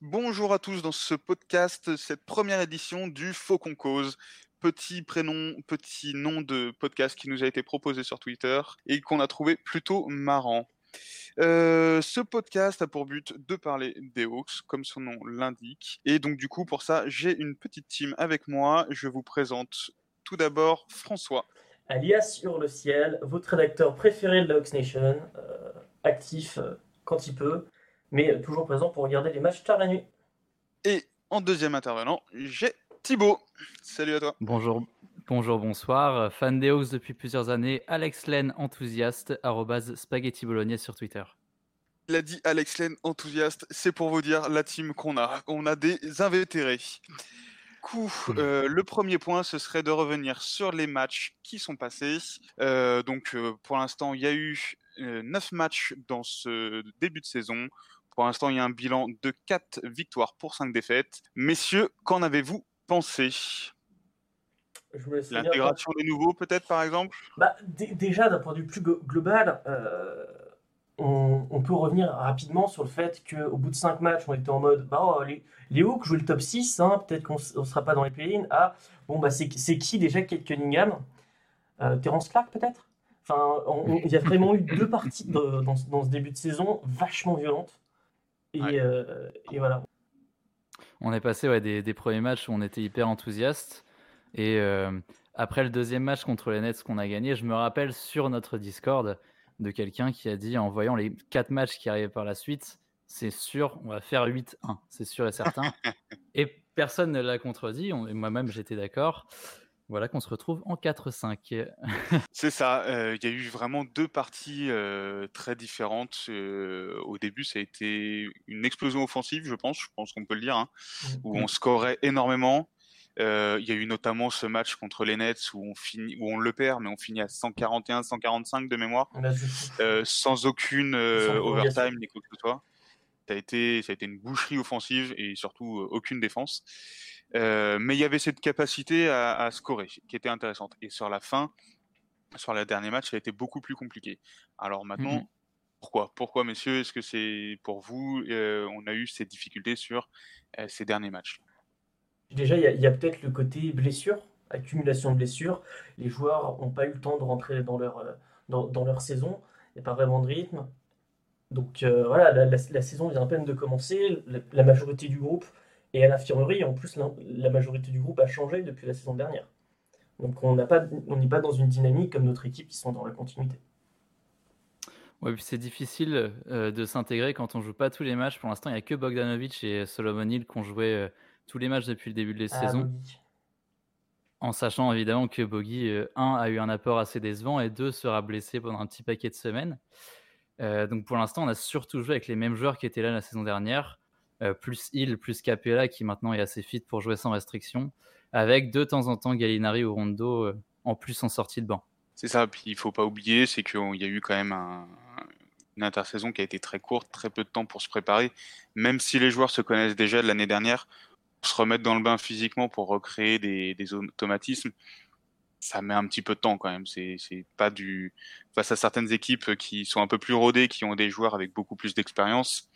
Bonjour à tous dans ce podcast, cette première édition du Faucon Cause. Petit prénom, petit nom de podcast qui nous a été proposé sur Twitter et qu'on a trouvé plutôt marrant. Euh, ce podcast a pour but de parler des Hawks, comme son nom l'indique. Et donc du coup, pour ça, j'ai une petite team avec moi. Je vous présente tout d'abord François. Alias sur le ciel, votre rédacteur préféré de la Hawks Nation, euh, actif euh, quand il peut, mais toujours présent pour regarder les matchs tard la nuit. Et en deuxième intervenant, j'ai Thibaut. Salut à toi. Bonjour, bonjour, bonsoir. Fan des Hawks depuis plusieurs années. Alex Len, enthousiaste, arrobase spaghetti bolognaise sur Twitter. Il a dit Alex Len, enthousiaste. C'est pour vous dire la team qu'on a. On a des invétérés. Coup, euh, le premier point, ce serait de revenir sur les matchs qui sont passés. Euh, donc, euh, pour l'instant, il y a eu 9 matchs dans ce début de saison. Pour l'instant, il y a un bilan de 4 victoires pour 5 défaites. Messieurs, qu'en avez-vous pensé? L'intégration des nouveaux, peut-être, par exemple? Bah, Déjà, d'un point de vue plus global, euh, on, peut revenir rapidement sur le fait qu'au bout de 5 matchs, on était en mode bah, oh, les, les Hawks jouent le top 6, hein, peut-être qu'on ne sera pas dans les play-in. Ah, bon, bah, c'est qui déjà Kate Cunningham? Euh, Terence Clark, peut-être? Enfin, il y a vraiment eu deux parties dans, dans, ce début de saison vachement violentes. Euh, et, voilà. On est passé ouais, des, premiers matchs où on était hyper enthousiaste. Et euh, après le deuxième match contre les Nets qu'on a gagné, je me rappelle sur notre Discord de quelqu'un qui a dit en voyant les quatre matchs qui arrivaient par la suite, c'est sûr, on va faire 8-1, c'est sûr et certain. et personne ne l'a contredit, moi-même j'étais d'accord. Voilà qu'on se retrouve en 4-5. C'est ça. Euh, il y a eu vraiment deux parties euh, très différentes. Euh, au début, ça a été une explosion offensive, je pense. Je pense qu'on peut le dire, hein, mmh. où on scorait énormément. Il y a eu notamment ce match contre les Nets où on finit, où on le perd, mais on finit à 141-145 de mémoire, sans aucune overtime ni quoi que ce soit. Ça a été, ça a été une boucherie offensive et surtout aucune défense. Euh, mais il y avait cette capacité à, scorer qui était intéressante. Et sur la fin, sur le dernier match, ça a été beaucoup plus compliqué. Alors maintenant, mmh pourquoi? Pourquoi, messieurs? Est-ce que c'est pour vous? Euh, On a eu ces difficultés sur euh, ces derniers matchs Déjà, il y a, peut-être le côté blessure, accumulation de blessures. Les joueurs n'ont pas eu le temps de rentrer dans leur, dans, leur saison. Il n'y a pas vraiment de rythme. Donc voilà, la, saison vient à peine de commencer. la majorité du groupe et à l'infirmerie, en plus, la, majorité du groupe a changé depuis la saison dernière. Donc on n'est pas, dans une dynamique comme notre équipe qui sont dans la continuité. Oui, puis c'est difficile euh, de s'intégrer quand on joue pas tous les matchs. Pour l'instant, il n'y a que Bogdanovic et Solomon Hill qui ont joué euh, tous les matchs depuis le début de la ah, saison. En sachant évidemment que Boggy, 1, euh, a eu un apport assez décevant et 2, sera blessé pendant un petit paquet de semaines. donc pour l'instant, on a surtout joué avec les mêmes joueurs qui étaient là la saison dernière. Euh, plus Hill, plus Capella, qui maintenant est assez fit pour jouer sans restriction, avec de temps en temps Gallinari ou Rondo euh, en plus en sortie de banc. C'est ça, puis il faut pas oublier, c'est qu'il y a eu quand même une intersaison qui a été très courte, très peu de temps pour se préparer, même si les joueurs se connaissent déjà de l'année dernière, se remettre dans le bain physiquement pour recréer des automatismes, ça met un petit peu de temps quand même. C'est pas du face à certaines équipes qui sont un peu plus rodées, qui ont des joueurs avec beaucoup plus d'expérience,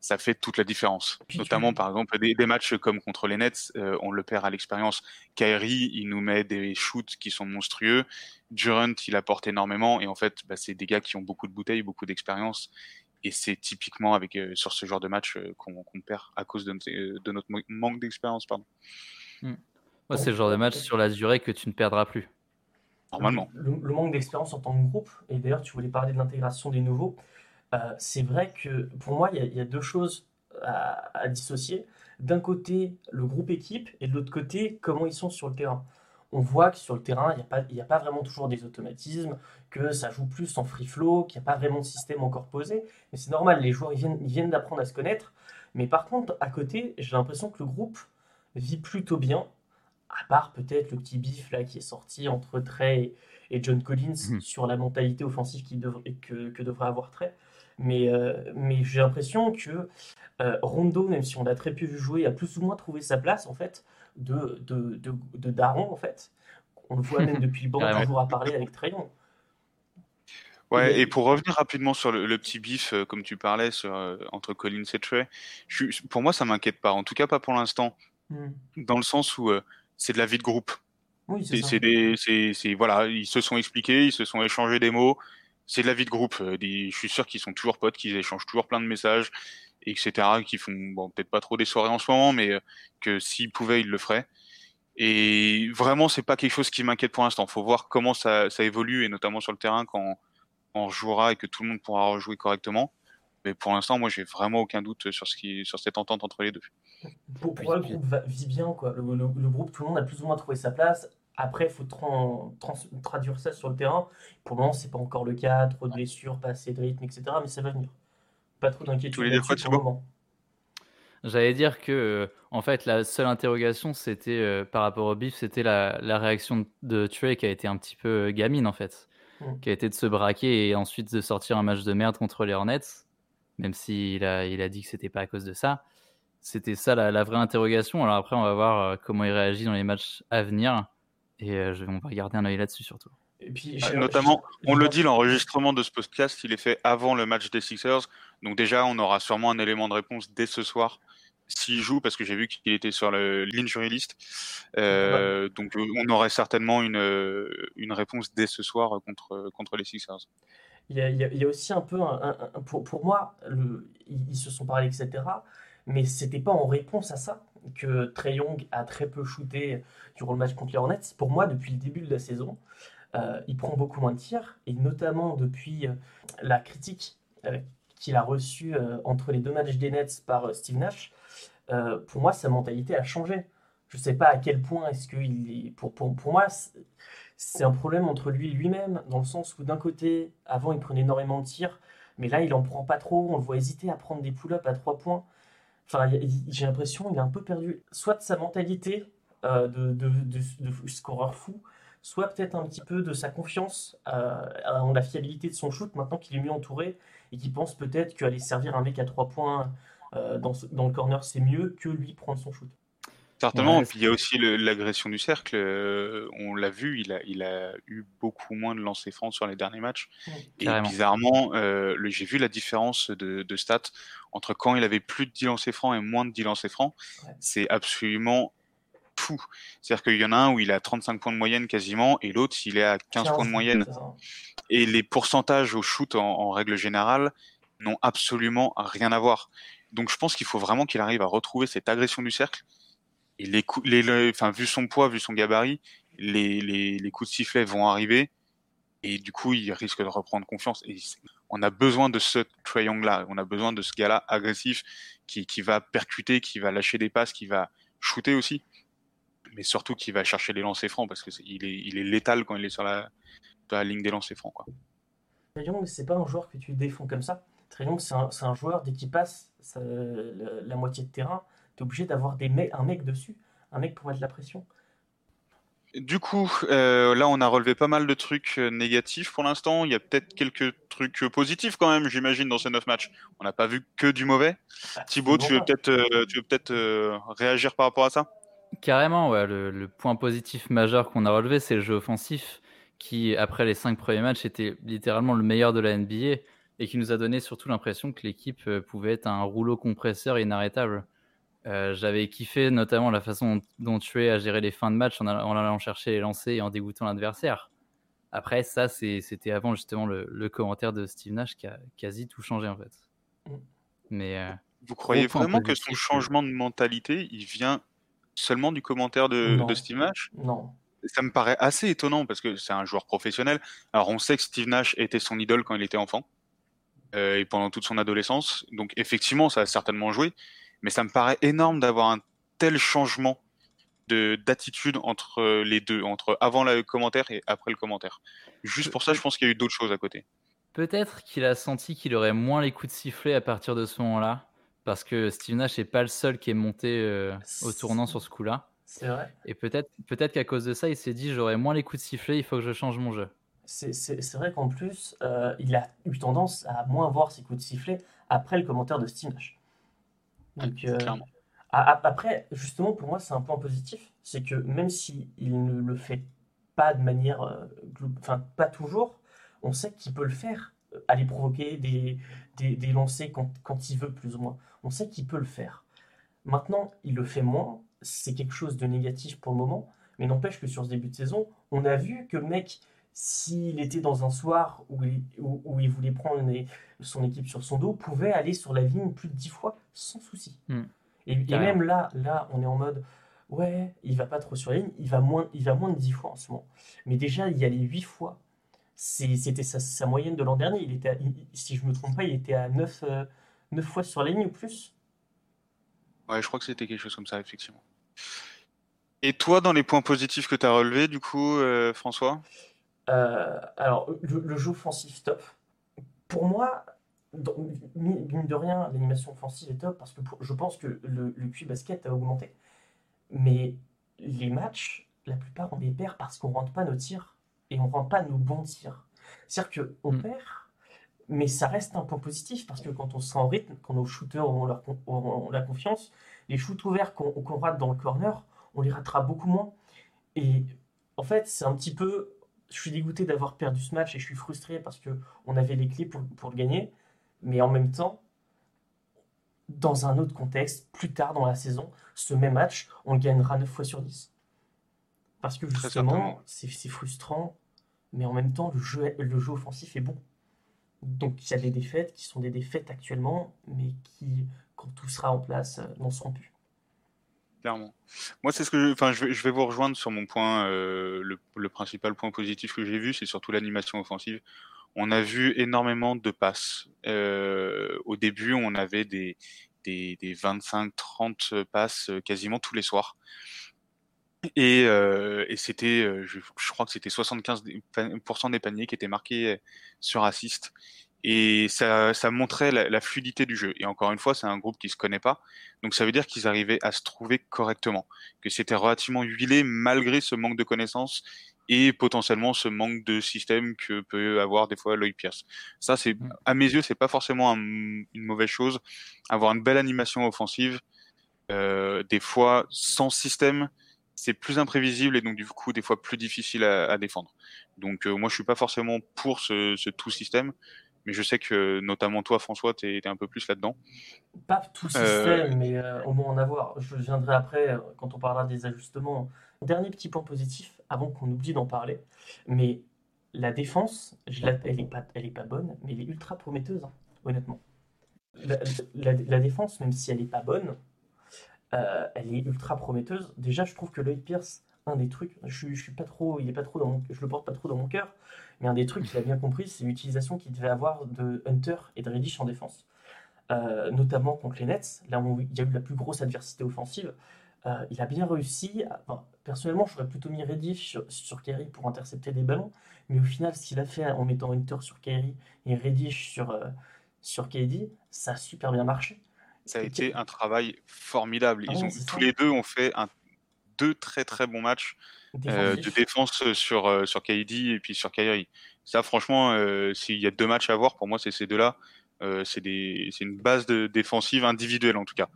ça fait toute la différence. Notamment par exemple des, matchs comme contre les Nets, euh, on le perd à l'expérience. Kyrie, il nous met des shoots qui sont monstrueux. Durant, il apporte énormément et en fait, bah, c'est des gars qui ont beaucoup de bouteilles, beaucoup d'expérience. Et c'est typiquement avec euh, sur ce genre de match euh, qu'on perd à cause de, de notre manque d'expérience, pardon. Hmm c'est le genre de match sur la durée que tu ne perdras plus. Normalement. Le, manque d'expérience en tant que groupe, et d'ailleurs tu voulais parler de l'intégration des nouveaux, euh, c'est vrai que pour moi il y, a deux choses à, dissocier. D'un côté le groupe équipe et de l'autre côté comment ils sont sur le terrain. On voit que sur le terrain il n'y a, pas, a pas vraiment toujours des automatismes, que ça joue plus en free flow, qu'il n'y a pas vraiment de système encore posé. Mais c'est normal, les joueurs ils viennent, ils viennent d'apprendre à se connaître. Mais par contre, à côté, j'ai l'impression que le groupe vit plutôt bien à part peut-être le petit bif là qui est sorti entre Trey et, John Collins mhm. sur la mentalité offensive qui que, devrait avoir Trey. Mais, mais j'ai l'impression que Rondo, même si on l'a très peu vu jouer, a plus ou moins trouvé sa place en fait de, de, de, de Daron en fait. On le voit même depuis le banc toujours à parler avec Trayon. Ouais, et pour revenir rapidement sur le, petit bif, euh, comme tu parlais, sur, euh, entre Collins et Trey, pour moi, ça m'inquiète pas. En tout cas, pas pour l'instant. Hmm. Dans le sens où euh, c'est de la vie de groupe. Oui, c'est des, c'est, voilà, ils se sont expliqués, ils se sont échangés des mots. C'est de la vie de groupe. je suis sûr qu'ils sont toujours potes, qu'ils échangent toujours plein de messages, etc. Qui font, bon, peut-être pas trop des soirées en ce moment, mais que s'ils pouvaient, ils le feraient. Et vraiment, c'est pas quelque chose qui m'inquiète pour l'instant. Faut voir comment ça, ça évolue, et notamment sur le terrain quand on jouera et que tout le monde pourra rejouer correctement. Mais pour l'instant, moi, j'ai vraiment aucun doute sur, ce qui, sur cette entente entre les deux. Pour, le groupe vit bien, quoi. Le, groupe, tout le monde a plus ou moins trouvé sa place. Après, il faut traduire ça sur le terrain. Pour le moment, c'est pas encore le cas. Trop de blessures, pas assez de rythme, etc. Mais ça va venir. Pas trop d'inquiétude pour le moment. J'allais dire que, euh, en fait, la seule interrogation, c'était euh, par rapport au bif, c'était la, la, réaction de Trey qui a été un petit peu euh, gamine, en fait. Mm. qui a été de se braquer et ensuite de sortir un match de merde contre les Hornets, même s'il a, il a dit que c'était pas à cause de ça. C'était ça la, vraie interrogation. Alors après, on va voir comment il réagit dans les matchs à venir et euh, je, on va garder un œil là-dessus surtout. Et puis, ah, notamment, on le dit, l'enregistrement de ce podcast, il est fait avant le match des Sixers. Donc déjà, on aura sûrement un élément de réponse dès ce soir s'il joue, parce que j'ai vu qu'il était sur l'injury list. Euh, donc on aurait certainement une, une réponse dès ce soir contre, contre les Sixers. Il y, a, il y a aussi un peu, un, pour, pour, moi, le, ils se sont parlé, etc. Mais c'était pas en réponse à ça que Trey Young a très peu shooté durant le match contre les Hornets. Pour moi, depuis le début de la saison, euh, il prend beaucoup moins de tirs, et notamment depuis euh, la critique qu'il a reçue entre les deux matchs des Nets par Steve Nash, euh, pour moi, sa mentalité a changé. Je ne sais pas à quel point est-ce qu'il est. Pour, pour, moi, c'est un problème entre lui et lui-même, dans le sens où d'un côté, avant, il prenait énormément de tirs, mais là, il en prend pas trop. On le voit hésiter à prendre des pull-ups à trois points. Enfin, j'ai l'impression qu'il est un peu perdu, soit de sa mentalité euh, de, de, de, scoreur fou, soit peut-être un petit peu de sa confiance euh, en la fiabilité de son shoot maintenant qu'il est mieux entouré et qu'il pense peut-être qu'aller servir un mec à trois points euh, dans, dans, le corner, c'est mieux que lui prendre son shoot. Certainement, et puis il y a aussi l'agression du cercle. Euh, on l'a vu, il a, il a eu beaucoup moins de lancers francs sur les derniers matchs. Et bizarrement, euh, j'ai vu la différence de, de, stats entre quand il avait plus de 10 lancers francs et moins de 10 lancers francs. C'est absolument fou. C'est-à-dire qu'il y en a un où il a 35 points de moyenne quasiment, et l'autre, il est à 15, points de moyenne. Et les pourcentages au shoot, en, en règle générale, n'ont absolument rien à voir. Donc je pense qu'il faut vraiment qu'il arrive à retrouver cette agression du cercle. Et les, coups, les, enfin, vu son poids, vu son gabarit, les, les, les, coups de sifflet vont arriver. Et du coup, il risque de reprendre confiance. Et on a besoin de ce triangle-là. On a besoin de ce gars-là agressif qui, qui va percuter, qui va lâcher des passes, qui va shooter aussi. Mais surtout qui va chercher les lancers francs parce qu'il est, il est létal quand il est sur la, la ligne des lancers francs. Quoi. c'est pas un joueur que tu défends comme ça. Trayon, c'est un, un, joueur, dès qu'il passe la, moitié de terrain, tu es obligé d'avoir un mec dessus, un mec pour mettre la pression. Du coup, euh, là, on a relevé pas mal de trucs euh, négatifs pour l'instant. Il y a peut-être quelques trucs positifs quand même, j'imagine, dans ces neuf matchs. On n'a pas vu que du mauvais. Bah, Thibaut, tu veux peut-être euh, peut réagir par rapport à ça? Carrément, ouais. Le, le, point positif majeur qu'on a relevé, c'est le jeu offensif, qui, après les cinq premiers matchs, était littéralement le meilleur de la NBA et qui nous a donné surtout l'impression que l'équipe euh, pouvait être un rouleau compresseur inarrêtable. Euh, j'avais kiffé notamment la façon dont tu es à gérer les fins de match en allant, chercher les lancers et en dégoûtant l'adversaire. Après, ça, c'était avant justement le, commentaire de Steve Nash qui a quasi tout changé en fait. Mm. Mais euh, vous croyez vraiment que son changement de mentalité, il vient seulement du commentaire de, de Steve Nash? Non. Ça me paraît assez étonnant parce que c'est un joueur professionnel. Alors on sait que Steve Nash était son idole quand il était enfant. Euh, et pendant toute son adolescence. Donc effectivement, ça a certainement joué, mais ça me paraît énorme d'avoir un tel changement de d'attitude entre les deux, entre avant le commentaire et après le commentaire. Juste pour ça, je pense qu'il y a eu d'autres choses à côté. Peut-être qu'il a senti qu'il aurait moins les coups de sifflet à partir de ce moment-là, parce que Steve Nash n'est pas le seul qui est monté euh, au tournant sur ce coup-là. C'est vrai. Et peut-être peut-être qu'à cause de ça, il s'est dit j'aurais moins les coups de sifflet, il faut que je change mon jeu. c'est vrai qu'en plus, euh, il a eu tendance à moins voir ses coups de sifflet après le commentaire de Steve Nash. Donc, euh, après, justement, pour moi, c'est un point positif. C'est que même s'il ne le fait pas de manière. Euh, enfin, pas toujours, on sait qu'il peut le faire. Aller provoquer des, des, des lancers quand, quand, il veut, plus ou moins. On sait qu'il peut le faire. Maintenant, il le fait moins. C'est quelque chose de négatif pour le moment. Mais n'empêche que sur ce début de saison, on a vu que le mec, s'il était dans un soir où il, où, il voulait prendre son équipe sur son dos, pouvait aller sur la ligne plus de 10 fois sans souci. Hmm. Et, même là, là, on est en mode, ouais, il va pas trop sur la ligne, il va moins, il va moins de 10 fois en ce moment. Mais déjà, il y allait 8 fois. C'était sa, moyenne de l'an dernier. Il était si je me trompe pas, il était à 9, 9 euh, fois sur la ligne ou plus. Ouais, je crois que c'était quelque chose comme ça, effectivement. Et toi, dans les points positifs que tu as relevés, du coup, euh, François? Euh, Alors, le, jeu offensif, top. Pour moi, mine de rien, l'animation offensive est top parce que je pense que le, le QI basket a augmenté. Mais les matchs, la plupart, on les perd parce qu'on ne rentre pas nos tirs et on ne rentre pas nos bons tirs. C'est-à-dire qu'on mm. perd, mais ça reste un point positif parce que quand on se sent en rythme, quand nos shooters ont, leur, la confiance, les shoots ouverts qu'on rate dans le corner, on les ratera beaucoup moins. Et en fait, c'est un petit peu. Je suis dégoûté d'avoir perdu ce match et je suis frustré parce qu'on avait les clés pour, pour, le gagner. Mais en même temps, dans un autre contexte, plus tard dans la saison, ce même match, on le gagnera 9 fois sur 10. Parce que justement, c'est frustrant, mais en même temps, le jeu, le jeu offensif est bon. Donc il y a des défaites qui sont des défaites actuellement, mais qui, quand tout sera en place, euh, n'en seront plus clairement. Moi, c'est ce que, je, enfin, je vais, vous rejoindre sur mon point. Euh, le, principal point positif que j'ai vu, c'est surtout l'animation offensive. On a vu énormément de passes. Euh, au début, on avait des, des, 25-30 passes quasiment tous les soirs. Et, c'était, je, crois que c'était 75% des paniers qui étaient marqués sur assist et ça, ça montrait la, fluidité du jeu. Et encore une fois, c'est un groupe qui se connaît pas, donc ça veut dire qu'ils arrivaient à se trouver correctement, que c'était relativement huilé malgré ce manque de connaissances et potentiellement ce manque de système que peut avoir des fois Lloyd Pierce. Ça, c'est mm. à mes yeux, c'est pas forcément une mauvaise chose. Avoir une belle animation offensive, euh, des fois sans système, c'est plus imprévisible et donc du coup des fois plus difficile à, à défendre. Donc euh, moi je suis pas forcément pour ce, ce tout système, mais je sais que notamment toi, François, tu es, un peu plus là-dedans. Pas tout euh, système, mais euh, au moins en avoir. Je viendrai après quand on parlera des ajustements. Dernier petit point positif, avant qu'on oublie d'en parler, mais la défense, elle n'est pas, elle est pas bonne, mais elle est ultra prometteuse, hein, honnêtement. La, défense, même si elle n'est pas bonne, elle est ultra prometteuse. Déjà, je trouve que Lloyd Pierce, un des trucs, je, je suis pas trop, il est pas trop dans je le porte pas trop dans mon cœur, mais un des trucs qu'il a bien compris, c'est l'utilisation qu'il devait avoir de Hunter et de Reddish en défense. Euh, notamment contre les Nets, là où il y a eu la plus grosse adversité offensive. Euh, il a bien réussi. personnellement, j'aurais plutôt mis Reddish sur, sur Kerry pour intercepter des ballons, mais au final, ce qu'il a fait en mettant Hunter sur Kerry et Reddish sur, euh, sur KD, ça a super bien marché. Ça a été un travail formidable. Ah Ils ont, tous les deux ont fait un, deux très très bons matchs euh, de défense sur, euh, sur KD et puis sur Kyrie. Ça, franchement, euh, s'il y a deux matchs à voir, pour moi, c'est ces deux-là. c'est une base de défensive individuelle, en tout cas.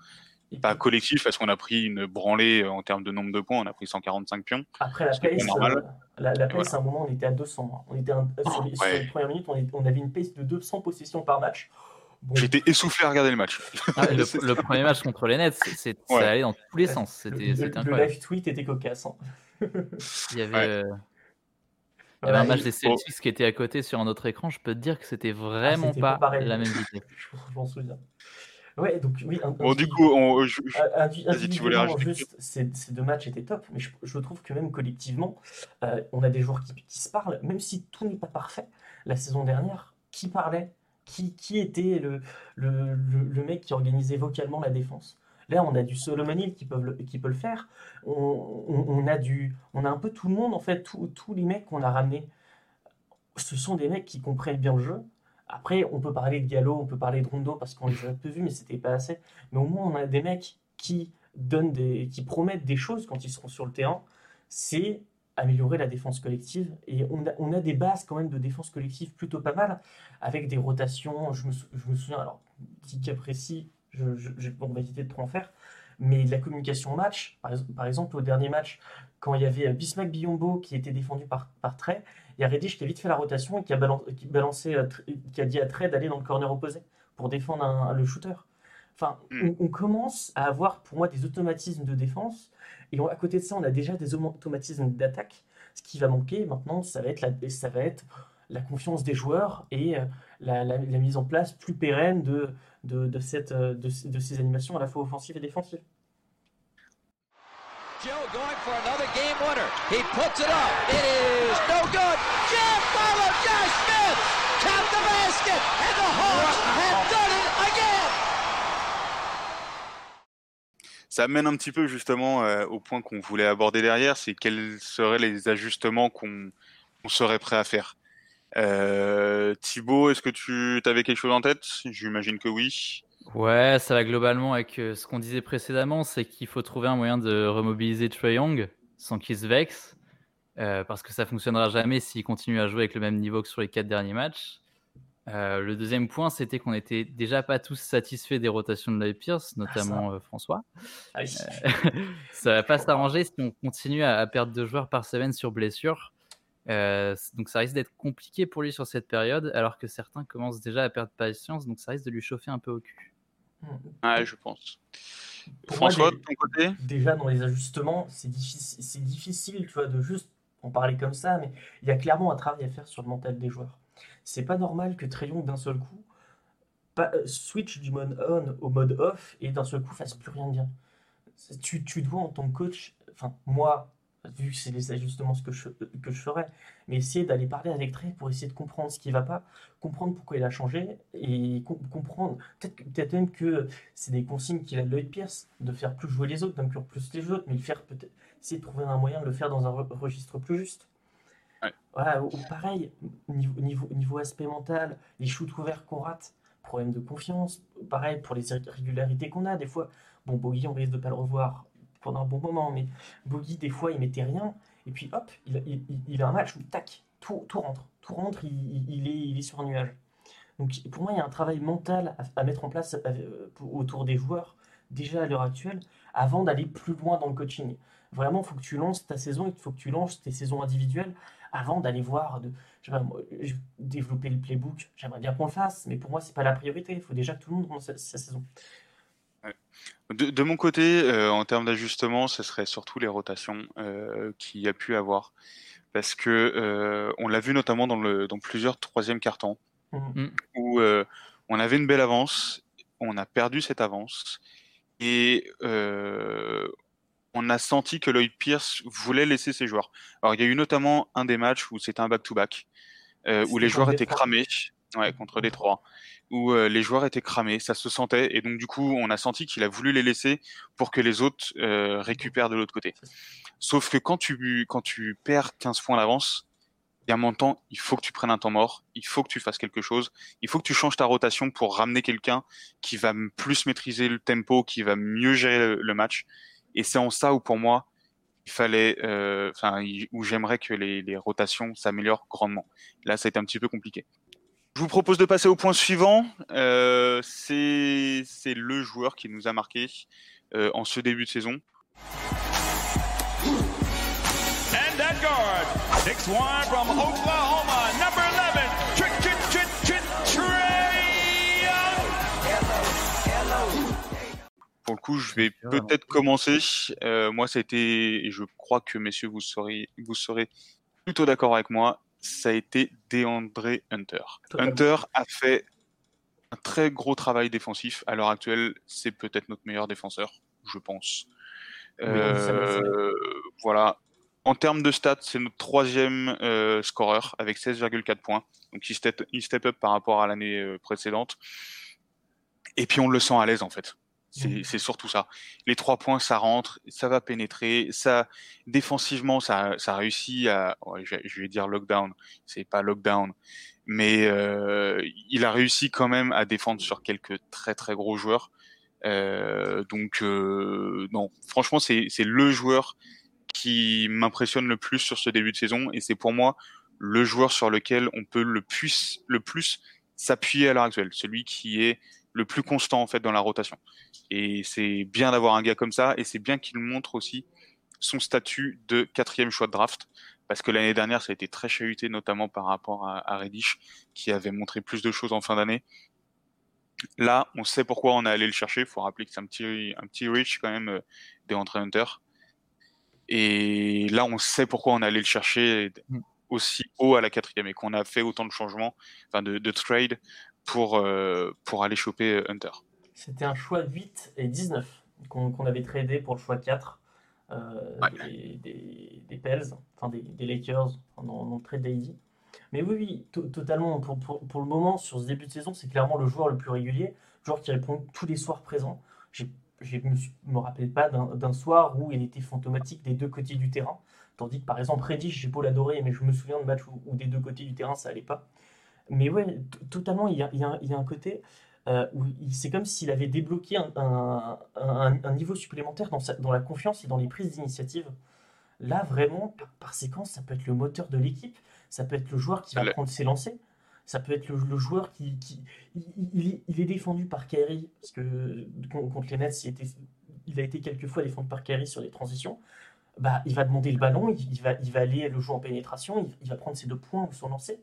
Pas collectif, parce qu'on a pris une branlée en termes de nombre de points, on a pris 145 pions. Après, la pace, la, la pace à un moment, on était à 200. Hein. On était sur, les, premières minutes, on, avait une pace de 200 possessions par match. J'étais essoufflé à regarder le match. Ah, le, premier match contre les Nets, c'est, ça allait dans tous les sens. C'était, incroyable. Le live tweet était cocasse. Hein. Il y avait, euh, il y avait un match des Celtics qui était à côté sur un autre écran. Je peux te dire que c'était vraiment pas, la même vidéo. je m'en souviens. Ouais, donc oui. Un, bon, du coup, on, je, tu voulais rajouter juste, ces, ces, deux matchs étaient top, mais je, je trouve que même collectivement, euh, on a des joueurs qui, qui se parlent, même si tout n'est pas parfait. La saison dernière, qui parlait qui, était le, le, le, mec qui organisait vocalement la défense Là, on a du Solomon qui, peuvent qui peut le faire. On, on, a du, on a un peu tout le monde, en fait, tous les mecs qu'on a ramenés. Ce sont des mecs qui comprennent bien le jeu. Après, on peut parler de Gallo, on peut parler de Rondo parce qu'on les a peu vus, mais c'était pas assez. Mais au moins, on a des mecs qui donnent des, qui promettent des choses quand ils seront sur le terrain. C'est améliorer la défense collective. Et on a, on a, des bases quand même de défense collective plutôt pas mal, avec des rotations. Je me, je me souviens, alors, petit cas précis, je, je, on va éviter de trop en faire, mais la communication match, par, exemple, au dernier match, quand il y avait Bismack Biombo qui était défendu par, par Trey, il y a Reddish qui a vite fait la rotation et qui a, balancé, euh, qui a dit à Trey d'aller dans le corner opposé pour défendre le shooter. Enfin, hmm. on, commence à avoir pour moi des automatismes de défense et à côté de ça, on a déjà des automatismes d'attaque. Ce qui va manquer maintenant, ça va être la, ça va être la confiance des joueurs et euh, la, la, mise en place plus pérenne de, de, de, cette, de, de, ces animations à la fois offensives et défensives. Joe going for another game winner. He puts it up. It is no good. Jam follow Josh Smith. Count the basket. And the Hawks have done it Ça amène un petit peu justement euh, au point qu'on voulait aborder derrière, c'est quels seraient les ajustements qu'on qu serait prêt à faire. Euh, Thibaut, est-ce que tu avais quelque chose en tête? J'imagine que oui. Ouais, ça va globalement avec euh, ce qu'on disait précédemment, c'est qu'il faut trouver un moyen de remobiliser Trae Young sans qu'il se vexe, parce que ça fonctionnera jamais s'il continue à jouer avec le même niveau que sur les quatre derniers matchs. Euh, le deuxième point, c'était qu'on n'était déjà pas tous satisfaits des rotations de Lloyd Pierce, ah, notamment euh, François. Ah oui. ça va pas s'arranger si on continue à, à, perdre deux joueurs par semaine sur blessure. Euh, donc ça risque d'être compliqué pour lui sur cette période, alors que certains commencent déjà à perdre patience, donc ça risque de lui chauffer un peu au cul. Ouais, je pense. François, de ton côté? Déjà, dans les ajustements, c'est difficile, difficile tu vois, de juste en parler comme ça, mais il y a clairement un travail à faire sur le mental des joueurs. C'est pas normal que Trayon, d'un seul coup, euh, switch du mode on au mode off et d'un seul coup fasse plus rien de bien. Tu, tu dois, en tant que coach, enfin, moi, vu que c'est les ajustements que je, que je ferais, mais essayer d'aller parler avec Trey pour essayer de comprendre ce qui va pas, comprendre pourquoi il a changé et comprendre, peut-être peut même que c'est des consignes qu'il a de Lloyd Pierce, de faire plus jouer les autres, d'inclure plus les autres, mais le faire peut-être, essayer de trouver un moyen de le faire dans un registre plus juste. Voilà, ou, pareil, niveau, niveau, niveau aspect mental, les shoots ouverts qu'on rate, problème de confiance, pareil pour les irrégularités qu'on a, des fois, bon, Bogey, on risque de pas le revoir pendant un bon moment. Mais Boggy, des fois, il mettait rien. Et puis, hop, il, il, a un match où, tac, tout, tout rentre. Tout rentre, il, est, il est sur un nuage. Donc, pour moi, il y a un travail mental à, mettre en place euh, autour des joueurs, déjà à l'heure actuelle, avant d'aller plus loin dans le coaching. Vraiment, il faut que tu lances ta saison, il faut que tu lances tes saisons individuelles avant d'aller voir, de, développer le playbook. J'aimerais bien qu'on le fasse, mais pour moi, c'est pas la priorité. Il faut déjà que tout le monde lance sa saison. De, mon côté, euh, en termes d'ajustement, ce serait surtout les rotations euh, qu'il y a pu avoir. Parce que euh, on l'a vu notamment dans, le, dans plusieurs troisième cartons, mmh. où on avait une belle avance, on a perdu cette avance, et on a senti que Lloyd Pierce voulait laisser ses joueurs. Alors il y a eu notamment un des matchs où c'était un back-to-back, où les joueurs étaient cramés, ouais, contre Détroit. Où euh, les joueurs étaient cramés, ça se sentait, et donc du coup, on a senti qu'il a voulu les laisser pour que les autres euh, récupèrent de l'autre côté. Sauf que quand tu, quand tu perds 15 points d'avance, il y a un moment de temps, il faut que tu prennes un temps mort, il faut que tu fasses quelque chose, il faut que tu changes ta rotation pour ramener quelqu'un qui va plus maîtriser le tempo, qui va mieux gérer le, match. Et c'est en ça où pour moi, il fallait, euh, enfin, où j'aimerais que les, rotations s'améliorent grandement. Là, ça a été un petit peu compliqué. Je vous propose de passer au point suivant. Euh, c'est le joueur qui nous a marqué euh, en ce début de saison. And that guard, Pour le coup, je vais peut-être commencer. Euh, moi, ça a été, et je crois que messieurs, vous serez, vous serez plutôt d'accord avec moi, ça a été DeAndre Hunter. Hunter a fait un très gros travail défensif. À l'heure actuelle, c'est peut-être notre meilleur défenseur, je pense. Euh, voilà. En termes de stats, c'est notre troisième euh, scoreur avec 16,4 points. Donc il step, il step up par rapport à l'année euh, précédente. Et puis on le sent à l'aise en fait. Mmh. C'est surtout ça. Les trois points, ça rentre, ça va pénétrer, ça défensivement, ça, ça réussit à, je, vais dire lockdown, c'est pas lockdown, mais euh, il a réussi quand même à défendre sur quelques très très gros joueurs. Euh, donc euh, non, franchement, c'est le joueur qui m'impressionne le plus sur ce début de saison et c'est pour moi le joueur sur lequel on peut le plus, le plus s'appuyer à l'heure actuelle, celui qui est le plus constant en fait dans la rotation. Et c'est bien d'avoir un gars comme ça et c'est bien qu'il montre aussi son statut de quatrième choix de draft parce que l'année dernière ça a été très chahuté notamment par rapport à, à Reddish qui avait montré plus de choses en fin d'année. Là, on sait pourquoi on a allé le chercher. Il faut rappeler que c'est un petit, un petit reach quand même euh, des Hunter. Et là, on sait pourquoi on a allé le chercher mm. aussi haut à la quatrième et qu'on a fait autant de changements, enfin de, de trade pour, euh, pour aller choper euh, Hunter. C'était un choix 8 et 19 qu'on avait tradé pour le choix 4 des, des, des, Pels, enfin des, des Lakers dans, le trade d'Aidy. Mais oui, oui, totalement. Pour, pour, pour, le moment, sur ce début de saison, c'est clairement le joueur le plus régulier, le joueur qui répond tous les soirs présents. Je ne me, rappelle pas d'un soir où il était fantomatique des deux côtés du terrain. Tandis que par exemple, Reddish, j'ai beau l'adorer, mais je me souviens de matchs où, des deux côtés du terrain, ça allait pas. Mais ouais, totalement, il y a, il y a, il y a un côté euh, où c'est comme s'il avait débloqué un, un, un, niveau supplémentaire dans, sa, dans, la confiance et dans les prises d'initiative. Là, vraiment, par, séquence, ça peut être le moteur de l'équipe, ça peut être le joueur qui va prendre ses lancers, ça peut être le, joueur qui. qui il, il, est défendu par Kyrie, parce que contre les Nets, il, était, il a été quelquefois défendu par Kyrie sur les transitions. Bah, il va demander le ballon, il, va, il va aller le jouer en pénétration, il, va prendre ses deux points ou son lancer.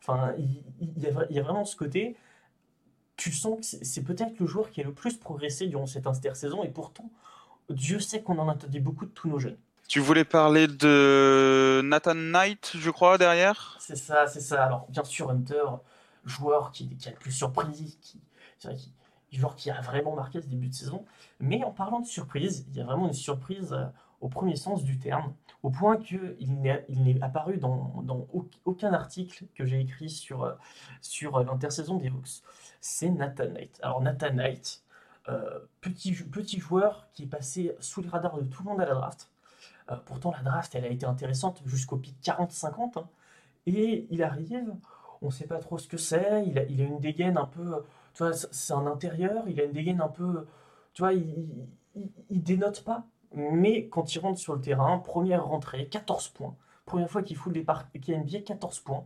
Enfin, il, y a, il y a vraiment ce côté tu sens que c'est peut-être le joueur qui a le plus progressé durant cette intersaison et pourtant, Dieu sait qu'on en attendait beaucoup de tous nos jeunes. Tu voulais parler de Nathan Knight, je crois, derrière? C'est ça, c'est ça. Alors, bien sûr, Hunter, joueur qui, a le plus surpris, qui, qui, joueur qui a vraiment marqué ce début de saison. Mais en parlant de surprise, il y a vraiment une surprise euh, au premier sens du terme, au point qu'il n'est apparu dans, aucun article que j'ai écrit sur, l'intersaison des Hawks. C'est Nathan Knight. Alors, Nathan Knight, euh, petit, joueur qui est passé sous les radars de tout le monde à la draft euh, pourtant, la draft, elle a été intéressante jusqu'au pic 40-50. Hein. Et il arrive, on ne sait pas trop ce que c'est. Il a, il une dégaine un peu. Tu vois, c'est un intérieur. Il a une dégaine un peu. Tu vois, il, il, dénote pas. Mais quand il rentre sur le terrain, première rentrée, 14 points. Première fois qu'il fout les a NBA, 14 points.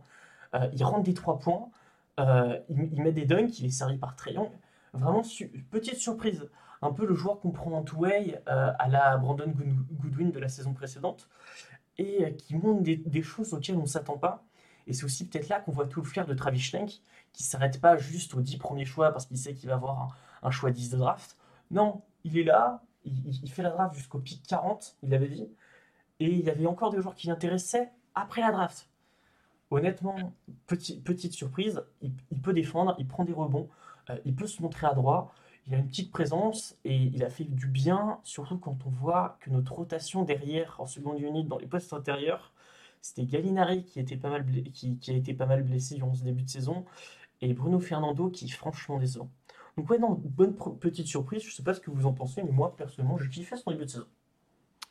Euh, il rentre des 3 points. Euh, il, met des dunks. Il est servi par Trayon. Vraiment, petite surprise un peu le joueur qu'on prend en two-way euh, à la Brandon Goodwin de la saison précédente et qui montre des, choses auxquelles on ne s'attend pas. Et c'est aussi peut-être là qu'on voit tout le flair de Travis Schlenk qui s'arrête pas juste aux 10 premiers choix parce qu'il sait qu'il va avoir un, choix 10 de draft. Non, il est là, il, fait la draft jusqu'au pic 40, il l'avait dit. Et il y avait encore des joueurs qui l'intéressaient après la draft. Honnêtement, petite surprise, il, peut défendre, il prend des rebonds, euh, il peut se montrer à droit il a une petite présence et il a fait du bien, surtout quand on voit que notre rotation derrière en seconde unité dans les postes intérieurs, c'était Gallinari qui, était pas mal a été pas mal blessé durant ce début de saison et Bruno Fernando qui franchement décevant. Donc ouais, non, bonne petite surprise, je sais pas ce que vous en pensez, mais moi personnellement, je kiffais son début de saison.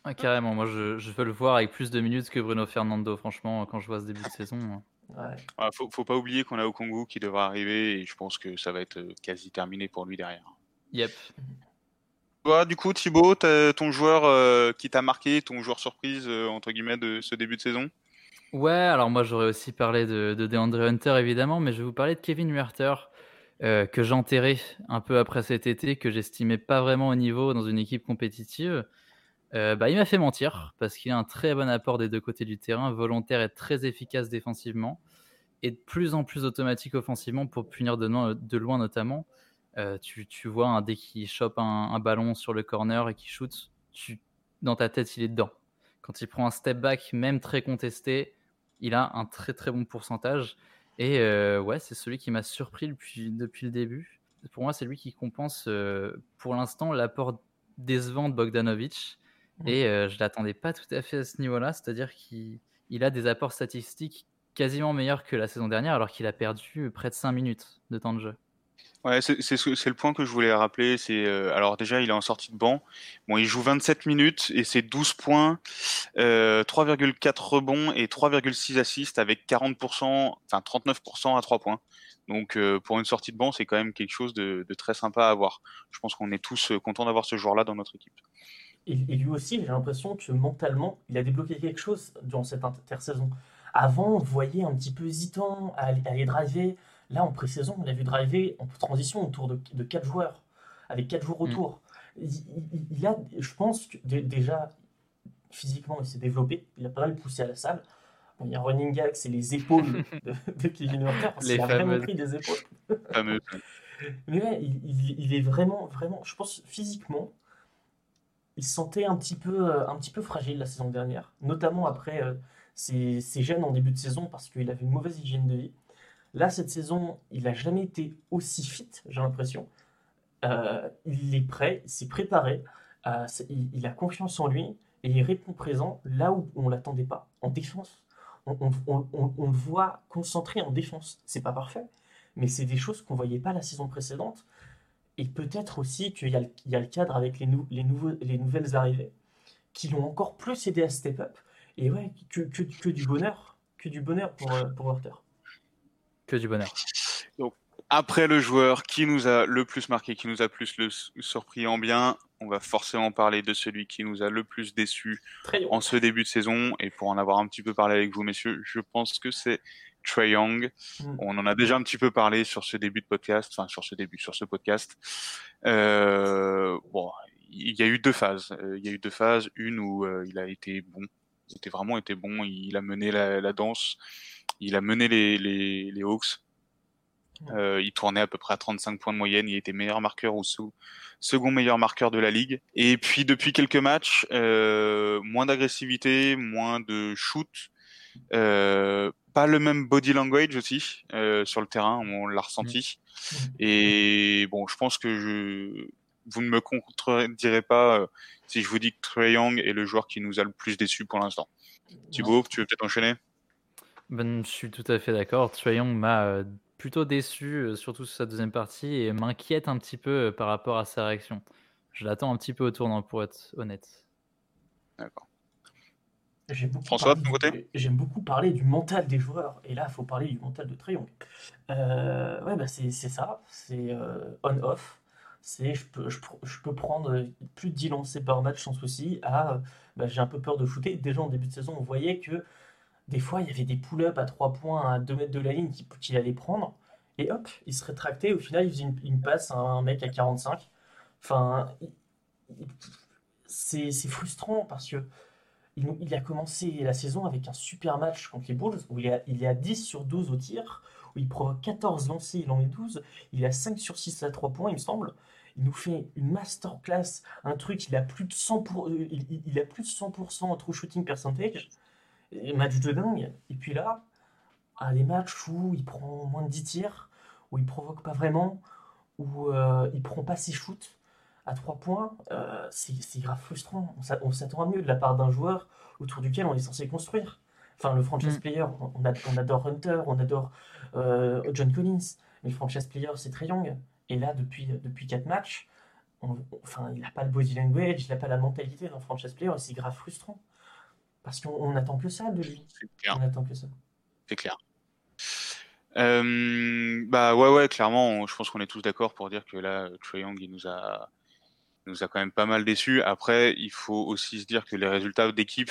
Ah, carrément, moi je, je, veux le voir avec plus de minutes que Bruno Fernando, franchement, quand je vois ce début de saison. Ouais. Ah, faut, faut, pas oublier qu'on a Congo qui devra arriver et je pense que ça va être euh, quasi terminé pour lui derrière. Yep. Toi, du coup, Thibaut, ton joueur euh, qui t'a marqué, ton joueur surprise, euh, entre guillemets, de ce début de saison? Ouais, alors moi j'aurais aussi parlé de, de DeAndre Hunter évidemment, mais je vais vous parler de Kevin Werther, euh, que j'enterrais un peu après cet été, que j'estimais pas vraiment au niveau dans une équipe compétitive. bah, il m'a fait mentir, parce qu'il a un très bon apport des deux côtés du terrain, volontaire et très efficace défensivement, et de plus en plus automatique offensivement pour punir de, de loin notamment. Euh, tu, tu, vois, un, dès qu'il chope un, ballon sur le corner et qu'il shoot, tu, dans ta tête, il est dedans. Quand il prend un step back, même très contesté, il a un très très bon pourcentage. Et euh, ouais, c'est celui qui m'a surpris depuis, depuis le début. Pour moi, c'est lui qui compense euh, pour l'instant l'apport décevant de Bogdanovic. Mmh. Et je l'attendais pas tout à fait à ce niveau-là, c'est-à-dire qu'il a des apports statistiques quasiment meilleurs que la saison dernière, alors qu'il a perdu près de 5 minutes de temps de jeu. Ouais, c'est le point que je voulais rappeler. C'est euh, alors déjà, il est en sortie de banc. Bon, il joue 27 minutes et c'est 12 points, euh, 3,4 rebonds et 3,6 assists avec 40%, enfin 39% à 3 points. Donc euh, pour une sortie de banc, c'est quand même quelque chose de, très sympa à avoir. Je pense qu'on est tous euh, contents d'avoir ce joueur-là dans notre équipe. et, lui aussi, j'ai l'impression que mentalement, il a débloqué quelque chose durant cette intersaison. Avant, on voyait un petit peu hésitant à aller, driver. Là, en pré-saison, on l'a vu driver en transition autour de, de 4 joueurs, avec 4 joueurs mm. autour. Il, a, je pense que déjà, physiquement, il s'est développé. Il a pas mal poussé à la salle. il y a un running gag, c'est les épaules de, de Kevin Hunter. Il a vraiment pris des épaules. Mais ouais, il, est vraiment, vraiment, je pense, physiquement, il se sentait un petit peu, euh, un petit peu fragile la saison dernière, notamment après euh, ses, gènes en début de saison parce qu'il avait une mauvaise hygiène de vie. Là, cette saison, il n'a jamais été aussi fit, j'ai l'impression. Euh, il est prêt, il s'est préparé, il, a confiance en lui et il répond présent là où on ne l'attendait pas, en défense. On, le voit concentré en défense. C'est pas parfait, mais c'est des choses qu'on voyait pas la saison précédente. Et peut-être aussi qu'il y, a le cadre avec les, nouveaux, les nouvelles arrivées qui l'ont encore plus aidé à step up. Et ouais, que, que, que du bonheur, que du bonheur pour, euh, pour Werther. Que du bonheur. Donc, après le joueur qui nous a le plus marqué, qui nous a plus le, surpris en bien, on va forcément parler de celui qui nous a le plus déçu en ce début de saison. Et pour en avoir un petit peu parlé avec vous, messieurs, je pense que c'est Trey Young. Mm. On en a déjà un petit peu parlé sur ce début de podcast, enfin sur ce début, sur ce podcast. Euh, bon, il y a eu deux phases. Euh, il y a eu deux phases. Une où euh, il a été bon, il était vraiment été bon. Il a mené la, danse, il a mené les, les, les Hawks. Mm. il tournait à peu près à 35 points de moyenne. Il était meilleur marqueur ou sous second meilleur marqueur de la ligue. Et puis depuis quelques matchs, moins d'agressivité, moins de shoot, euh, pas le même body language aussi euh, sur le terrain, on l'a ressenti. Et bon, je pense que je, vous ne me contredirez pas euh, si je vous dis que Trey Young est le joueur qui nous a le plus déçu pour l'instant. Thibaut, tu veux peut-être enchaîner? Ben, Je suis tout à fait d'accord. Young m'a plutôt déçu, surtout sur sa deuxième partie, et m'inquiète un petit peu par rapport à sa réaction. Je l'attends un petit peu au tournant, pour être honnête. D'accord. François, de ton côté J'aime beaucoup parler du mental des joueurs. Et là, il faut parler du mental de Trayong. Euh, ouais, bah c'est ça. C'est euh, on-off. C'est je peux, je, peux prendre plus de 10 lancers par match sans souci à bah, j'ai un peu peur de shooter. Déjà en début de saison, on voyait que des fois, il y avait des pull-ups à 3 points à 2 mètres de la ligne qu'il allait prendre. Et hop, il se rétractait. Au final, il faisait une, passe à un mec à 45. Enfin, c'est frustrant parce que il, a commencé la saison avec un super match contre les Bulls où il est, à, il à 10 sur 12 au tir, où il provoque 14 lancés, il en met 12, il a 5 sur 6 à 3 points, il me semble. Il nous fait une masterclass, un truc, il a plus de 100%, pour, euh, il, a plus de 100% true shooting percentage, match de dingue. Et puis là, à des matchs où il prend moins de 10 tirs, où il provoque pas vraiment, où euh, il prend pas ses shoots, à 3 points, euh, c'est grave frustrant. On s'attend à mieux de la part d'un joueur autour duquel on est censé construire. Enfin, le franchise mm. player, on, adore Hunter, on adore euh, John Collins, mais le franchise player, c'est très young. Et là, depuis, depuis 4 matchs, enfin, il n'a pas le body language, il n'a pas la mentalité d'un franchise player, et c'est grave frustrant. Parce qu'on n'attend que ça de lui. On attend que ça. C'est clair. Euh, bah ouais ouais clairement je pense qu'on est tous d'accord pour dire que là Trae Young il nous a nous a quand même pas mal déçus. Après, il faut aussi se dire que les résultats d'équipe,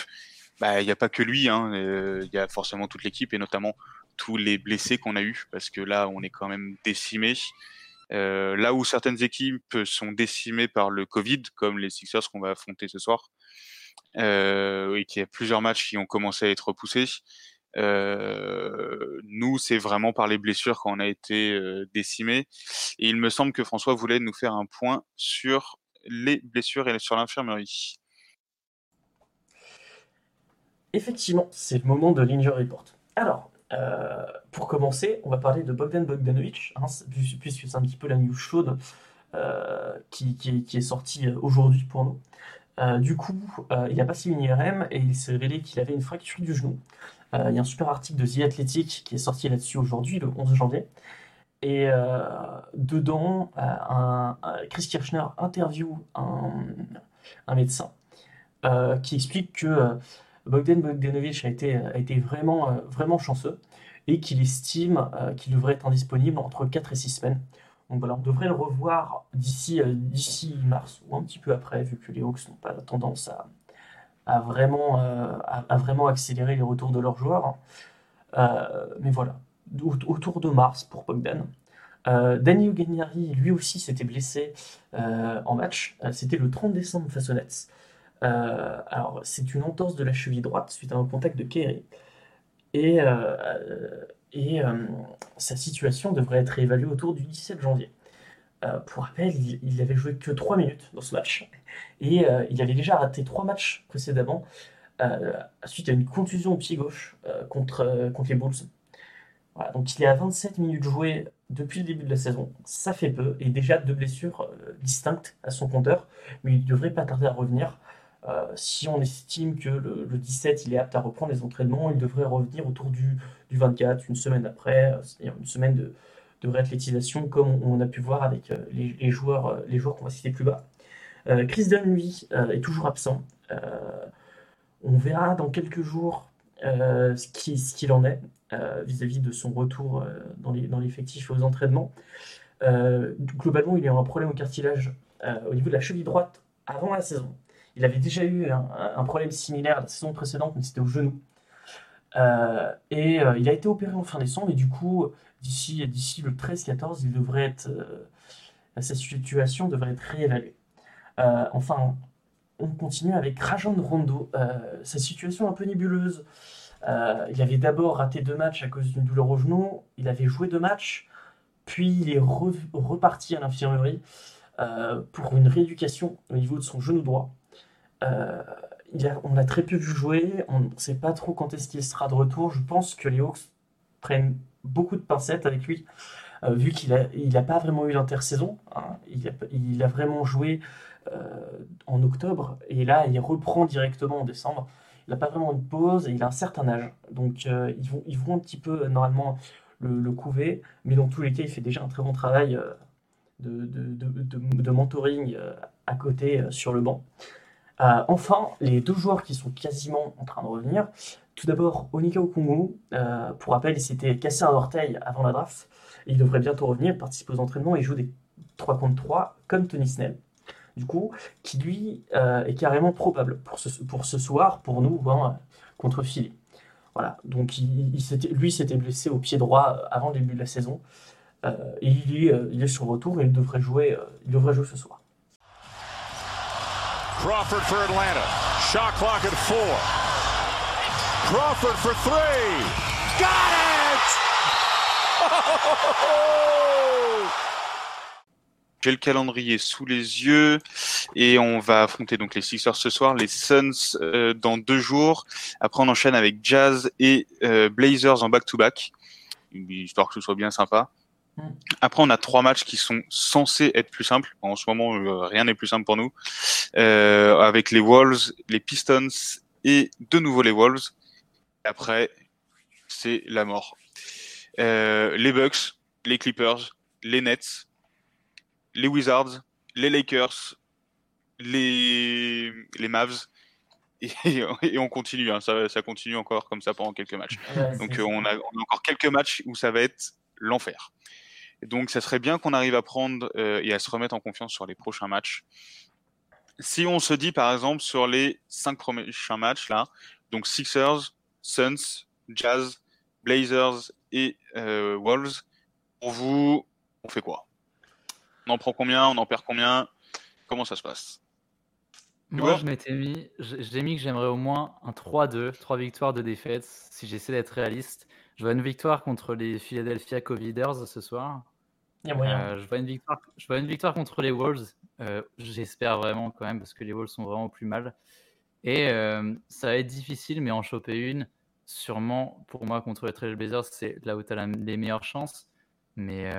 bah, il n'y a pas que lui, hein. euh, il y a forcément toute l'équipe et notamment tous les blessés qu'on a eu parce que là, on est quand même décimé. Euh, là où certaines équipes sont décimées par le Covid, comme les Sixers qu'on va affronter ce soir, et qu'il y a plusieurs matchs qui ont commencé à être repoussés, euh, nous, c'est vraiment par les blessures qu'on a été euh, décimés. Et il me semble que François voulait nous faire un point sur les blessures et sur l'infirmerie. Effectivement, c'est le moment de l'injury report. Alors, euh, pour commencer, on va parler de Bogdan Bogdanovic, hein, puisque c'est un petit peu la news chaude euh, qui, est sortie euh, aujourd'hui pour nous. Du coup, il a passé une IRM et il s'est révélé qu'il avait une fracture du genou. il y a un super article de The Athletic qui est sorti là-dessus aujourd'hui, le 11 janvier. Et euh, dedans, euh, Chris Kirchner interview un, médecin euh, qui explique que Bogdan Bogdanovic a été, a été vraiment, vraiment chanceux et qu'il estime qu'il devrait être indisponible entre 4 et 6 semaines. Donc voilà, on devrait le revoir d'ici d'ici mars ou un petit peu après, vu que les Hawks n'ont pas tendance à, à vraiment, accélérer les retours de leurs joueurs. mais voilà, autour de mars pour Bogdan. Euh, Danny lui aussi, s'était blessé euh, en match. Euh, c'était le 30 décembre face aux Nets. alors, c'est une entorse de la cheville droite suite à un contact de Kerry. Et, et sa situation devrait être réévaluée autour du 17 janvier. pour rappel, il, il avait joué que 3 minutes dans ce match. Et il avait déjà raté 3 matchs précédemment suite à une contusion au pied gauche contre, les Bulls. donc il est à 27 minutes jouées depuis le début de la saison. Ça fait peu, et déjà deux blessures euh, distinctes à son compteur, mais il devrait pas tarder à revenir. Euh, si on estime que le, 17 il est apte à reprendre les entraînements, il devrait revenir autour du, du 24, une semaine après, euh, c'est-à-dire une semaine de, de réathlétisation, comme on, a pu voir avec les, joueurs, les joueurs qu'on va citer plus bas. Chris Dunn, lui, est toujours absent. on verra dans quelques jours ce qu'il en est. Euh, vis-à-vis de son retour euh, dans l'effectif et aux entraînements. Euh, globalement, il a eu un problème au cartilage au niveau de la cheville droite avant la saison. Il avait déjà eu un, problème similaire la saison précédente, mais c'était au genou. et il a été opéré en fin décembre, et du coup, d'ici, le 13-14, il devrait être, sa situation devrait être réévaluée. enfin, on continue avec Rajon Rondo. sa situation un peu nébuleuse. Euh, il avait d'abord raté deux matchs à cause d'une douleur au genou. Il avait joué deux matchs, puis il est reparti à l'infirmerie euh, pour une rééducation au niveau de son genou droit. Euh, on a très peu vu jouer, on ne sait pas trop quand est-ce qu'il sera de retour. Je pense que les Hawks prennent beaucoup de pincettes avec lui, vu qu'il n'a a pas vraiment eu l'intersaison. Hein. Il, a, vraiment joué en octobre, et là il reprend directement en décembre il n'a pas vraiment une pause et il a un certain âge. Donc euh, ils, vont, un petit peu euh, normalement le, couver, mais dans tous les cas, il fait déjà un très bon travail euh, de, mentoring à côté sur le banc. Enfin, les deux joueurs qui sont quasiment en train de revenir. Tout d'abord, Onika Okungu, pour rappel, il s'était cassé un orteil avant la draft. il devrait bientôt revenir, participer aux entraînements et jouer des 3 contre 3 comme Tony Snell du coup, qui lui euh, est carrément probable pour ce, soir, pour nous, hein, contre Philly. Voilà, donc il, lui s'était blessé au pied droit euh, avant le début de la saison. Euh, et il est, il est sur retour et il devrait jouer, il devrait jouer ce soir. Crawford for Atlanta. Shot clock at four. Crawford for three. Got it! J'ai le calendrier sous les yeux et on va affronter donc les Sixers ce soir, les Suns euh, dans deux jours. Après, on enchaîne avec Jazz et euh, Blazers en back-to-back, histoire que ce soit bien sympa. Mm. Après, on a trois matchs qui sont censés être plus simples. En ce moment, euh, rien n'est plus simple pour nous. avec les Wolves, les Pistons et de nouveau les Wolves. Après, c'est la mort. les Bucks, les Clippers, les Nets, les Wizards, les Lakers, les, les Mavs. Et, on continue, hein. ça, continue encore comme ça pendant quelques matchs. donc on a, encore quelques matchs où ça va être l'enfer. Donc ça serait bien qu'on arrive à prendre euh, et à se remettre en confiance sur les prochains matchs. Si on se dit par exemple sur les cinq prochains matchs là, donc Sixers, Suns, Jazz, Blazers et euh, Wolves, pour vous, on fait quoi? On en prend combien? On en perd combien? Comment ça se passe? Moi, je m'étais mis, j'ai mis que j'aimerais au moins un 3-2, 3 victoires, de défaites, si j'essaie d'être réaliste. Je vois une victoire contre les Philadelphia Coviders ce soir. Euh, je, vois une victoire, je vois une victoire contre les Wolves. Euh, j'espère vraiment quand même parce que les Wolves sont vraiment plus mal. Et euh, ça va être difficile, mais en choper une, sûrement pour moi contre les Trailblazers, c'est là où tu as les meilleures chances. Mais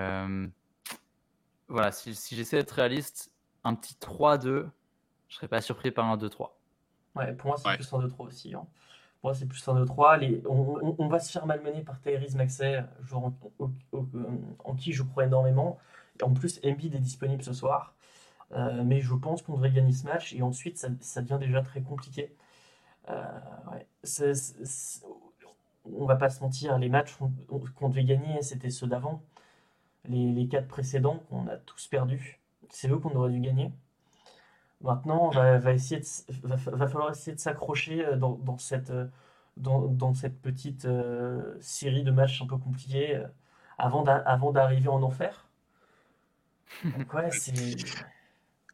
voilà, si, j'essaie d'être réaliste, un petit 3-2, je serais pas surpris par un 2-3. Ouais, pour moi, c'est plus un 2-3 aussi. Hein. Moi, c'est plus un 2-3. Les... On, va se faire malmener par Tyrese Maxey, joueur en, qui je crois énormément. Et en plus, Embiid est disponible ce soir. Euh, mais je pense qu'on devrait gagner ce match. Et ensuite, ça, ça devient déjà très compliqué. Euh, ouais. on va pas se mentir, les matchs qu'on devait gagner, c'était ceux d'avant. les, les quatre précédents qu'on a tous perdus. C'est eux qu'on aurait dû gagner. Maintenant, va, va, essayer va, falloir essayer de s'accrocher euh, dans, dans, cette, euh, dans, dans cette petite euh, série de matchs un peu compliqués avant d'arriver en enfer. Donc ouais, c'est...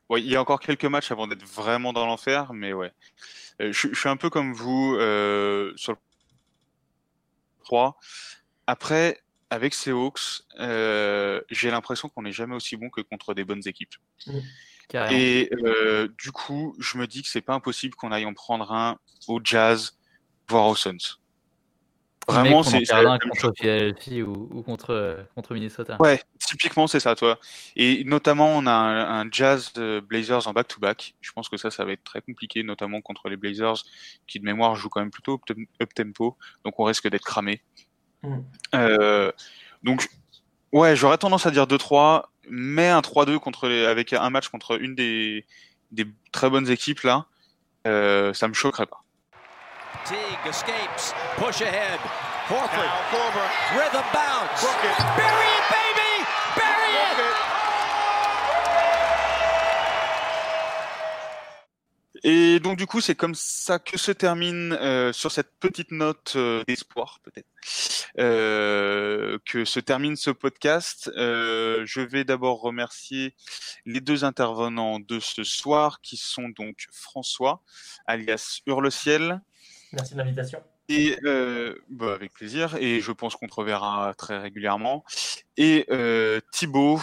Ouais, il y a encore quelques matchs avant d'être vraiment dans l'enfer, mais ouais. je, je, suis un peu comme vous sur le 3. Après, avec ces Hawks, j'ai l'impression qu'on n'est jamais aussi bon que contre des bonnes équipes. Mmh. Et euh, du coup, je me dis que c'est pas impossible qu'on aille en prendre un au Jazz, voire aux Suns. Vraiment, c'est contre Philadelphie ou, ou, contre, euh, contre Minnesota. Ouais, typiquement, c'est ça, toi. Et notamment, on a un, Jazz Blazers en back-to-back. Je pense que ça, ça va être très compliqué, notamment contre les Blazers, qui de mémoire jouent quand même plutôt up-tempo. Donc, on risque d'être cramé. Mm. Euh, donc, ouais, j'aurais tendance à dire 2-3, mais un 3-2 contre les, avec un match contre une des, des très bonnes équipes là, euh, ça me choquerait pas. Teague escapes, push ahead. Horford, rhythm bounce. Bury it, baby! Bury it! Et donc du coup, c'est comme ça que se termine euh, sur cette petite note euh, d'espoir peut-être euh, que se termine ce podcast. je vais d'abord remercier les deux intervenants de ce soir, qui sont donc François, alias Hurle-Ciel. Merci de l'invitation. Et bah, avec plaisir, et je pense qu'on te reverra très régulièrement. Et Thibaut,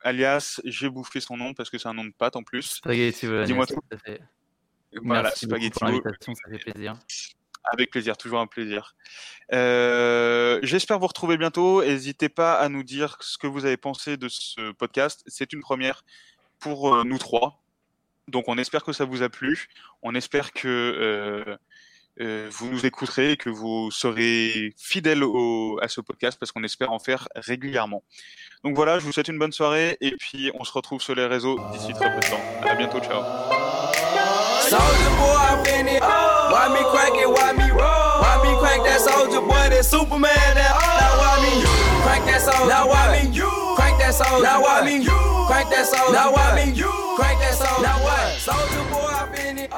alias, j'ai bouffé son nom parce que c'est un nom de pâte en plus. Dis-moi tout. Voilà, Merci Spaghetti pour l'invitation, ça fait plaisir. Avec plaisir, toujours un plaisir. Euh, J'espère vous retrouver bientôt. N'hésitez pas à nous dire ce que vous avez pensé de ce podcast. C'est une première pour euh, nous trois. Donc on espère que ça vous a plu. On espère que euh, vous nous écouterez et que vous serez fidèles à ce podcast parce qu'on espère en faire régulièrement. Donc voilà, je vous souhaite une bonne soirée et puis on se retrouve sur les réseaux d'ici très peu de temps. À bientôt, ciao. Soldier boy, I been it. Why me crack it? Why me roll? Why me crack that soldier boy? That Superman. That now why me you crack that soldier? Now why me you crack that soldier? Now why me you crack that soldier? Now why me you crack that soldier? Now what? Soldier boy, I been it.